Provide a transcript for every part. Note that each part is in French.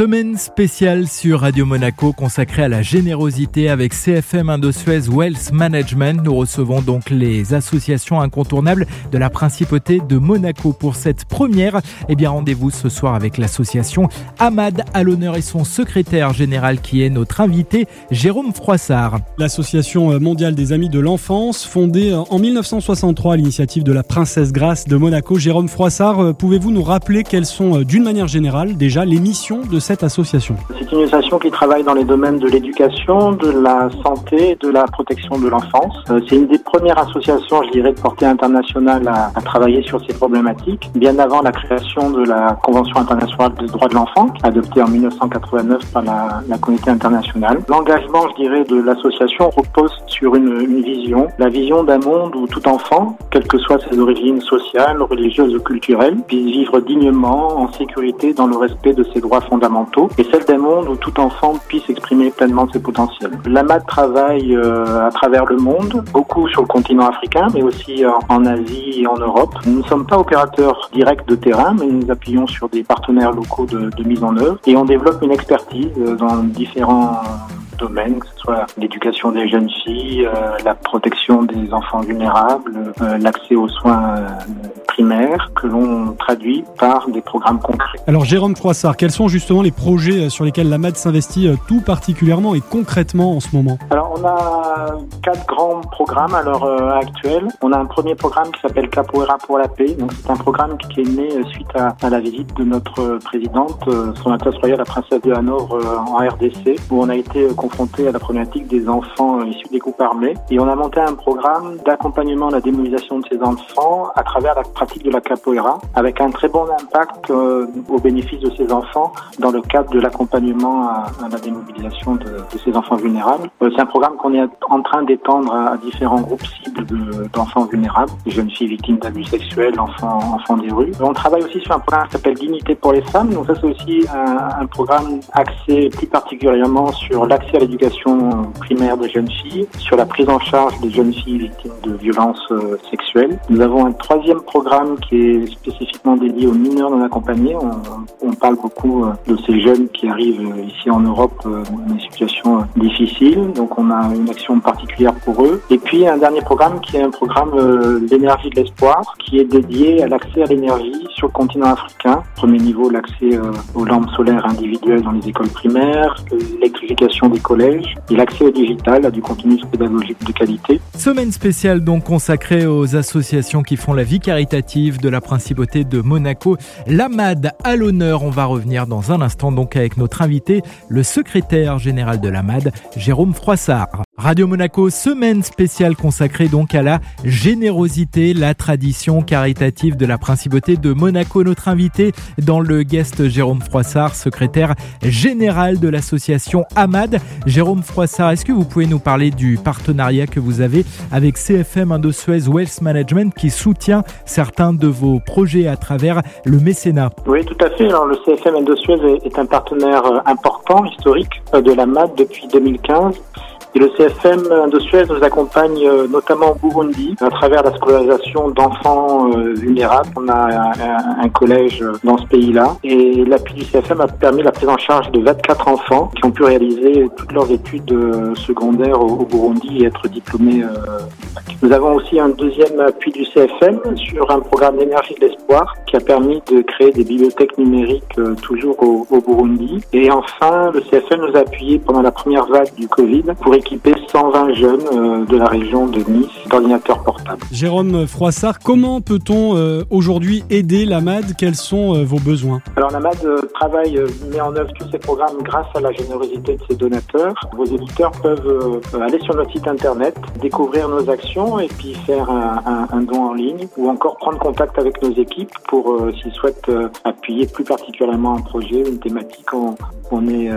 Semaine spéciale sur Radio Monaco consacrée à la générosité avec CFM Indosuez Wealth Management. Nous recevons donc les associations incontournables de la principauté de Monaco pour cette première. Eh bien, rendez-vous ce soir avec l'association Ahmad à l'honneur et son secrétaire général qui est notre invité, Jérôme Froissart. L'association mondiale des amis de l'enfance, fondée en 1963 à l'initiative de la princesse Grace de Monaco. Jérôme Froissart, pouvez-vous nous rappeler quelles sont d'une manière générale déjà les missions de cette association C'est une association qui travaille dans les domaines de l'éducation, de la santé de la protection de l'enfance. Euh, c'est une des premières associations, je dirais, de portée internationale à, travailler sur ces problématiques, bien avant la création de la Convention internationale des droits de l'enfant, adoptée en 1989 par la, la communauté internationale. L'engagement, je dirais, de l'association repose sur une, une vision, la vision d'un monde où tout enfant, quelles que soient ses origines sociales, religieuses ou culturelles, puisse vivre dignement, en sécurité, dans le respect de ses droits fondamentaux et celle d'un monde où tout enfant puisse exprimer pleinement ses potentiels. L'AMAD travaille euh, à travers le monde, beaucoup sur le continent africain, mais aussi en, en Asie et en Europe. Nous ne sommes pas opérateurs directs de terrain, mais nous appuyons sur des partenaires locaux de, mise en œuvre et on développe une expertise euh, dans différents domaines, que ce soit l'éducation des jeunes filles, euh, la protection des enfants vulnérables, euh, l'accès aux soins euh, que l'on traduit par des programmes concrets. Alors Jérôme Froissart, quels sont justement les projets sur lesquels la MAD s'investit tout particulièrement et concrètement en ce moment? Alors on a quatre grands programmes à l'heure actuelle. On a un premier programme qui s'appelle Capoeira pour la paix. Donc c'est un programme qui est né suite à, à la visite de notre présidente, son Altesse royale la princesse de Hanovre en RDC, où on a été confronté à la problématique des enfants issus des groupes armés. Et on a monté un programme d'accompagnement à la démobilisation de ces enfants à travers la de la capoeira, avec un très bon impact euh, au bénéfice de ces enfants dans le cadre de l'accompagnement à, la démobilisation de, de ces enfants vulnérables. Euh, c'est un programme qu'on est en train d'étendre à, différents groupes cibles d'enfants vulnérables, les jeunes filles victimes d'abus sexuels, enfants, enfants des rues. On travaille aussi sur un programme qui s'appelle Dignité pour les femmes. Donc ça, c'est aussi un, un programme axé plus particulièrement sur l'accès à l'éducation primaire des jeunes filles, sur la prise en charge des jeunes filles victimes de violences euh, sexuelles. Nous avons un troisième programme qui est spécifiquement dédié aux mineurs non accompagnés. On, on parle beaucoup euh, de ces jeunes qui arrivent euh, ici en Europe dans des situations difficiles, donc on a une action particulière pour eux. Et puis un dernier programme qui est un programme l'énergie de l'espoir, qui est dédié à l'accès à l'énergie sur le continent africain. Premier niveau, l'accès aux lampes solaires individuelles dans les écoles primaires, l'électrification des collèges et l'accès au digital à du contenu pédagogique de qualité. Semaine spéciale donc consacrée aux associations qui font la vie caritative de la principauté de Monaco. L'AMAD à l'honneur. On va revenir dans un instant donc avec notre invité, le secrétaire général de l'AMAD, Jérôme Froissart. Radio Monaco, semaine spéciale consacrée donc à la générosité, la tradition caritative de la principauté de Monaco. Notre invité dans le guest Jérôme Froissart, secrétaire général de l'association AMAD. Jérôme Froissart, est-ce que vous pouvez nous parler du partenariat que vous avez avec CFM Indosuez Wealth Management qui soutient certains de vos projets à travers le mécénat? Oui, tout à fait. Alors, le CFM Indosuez est un partenaire important, historique de l'AMAD depuis 2015. Et le CFM de Suez nous accompagne notamment au Burundi à travers la scolarisation d'enfants vulnérables. On a un, collège dans ce pays-là et l'appui du CFM a permis la prise en charge de 24 enfants qui ont pu réaliser toutes leurs études secondaires au, Burundi et être diplômés. Nous avons aussi un deuxième appui du CFM sur un programme d'énergie de l'espoir qui a permis de créer des bibliothèques numériques toujours au, au Burundi. Et enfin, le CFM nous a appuyé pendant la première vague du Covid pour équiper 120 jeunes euh, de la région de Nice d'ordinateurs portables. Jérôme Froissart, comment peut-on euh, aujourd'hui aider la MAD? Quels sont euh, vos besoins? Alors la MAD travaille, met en œuvre tous ces programmes grâce à la générosité de ses donateurs. Vos éditeurs peuvent aller sur notre site internet, découvrir nos actions et puis faire un, un, un don en ligne ou encore prendre contact avec nos équipes pour, s'ils souhaitent appuyer plus particulièrement un projet, une thématique. On, on est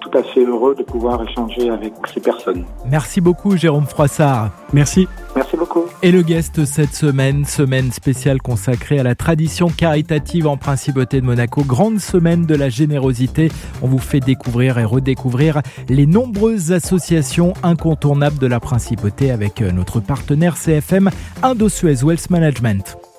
tout à fait heureux de pouvoir échanger avec ces personnes. Merci beaucoup Jérôme Froissart. Merci. Merci beaucoup. Et le guest cette semaine, semaine spéciale consacrée à la tradition caritative en Principauté de Monaco, grande semaine de la générosité. On vous fait découvrir et redécouvrir les nombreuses associations incontournables de la Principauté avec notre partenaire CFM Indo-Suez Wealth Management.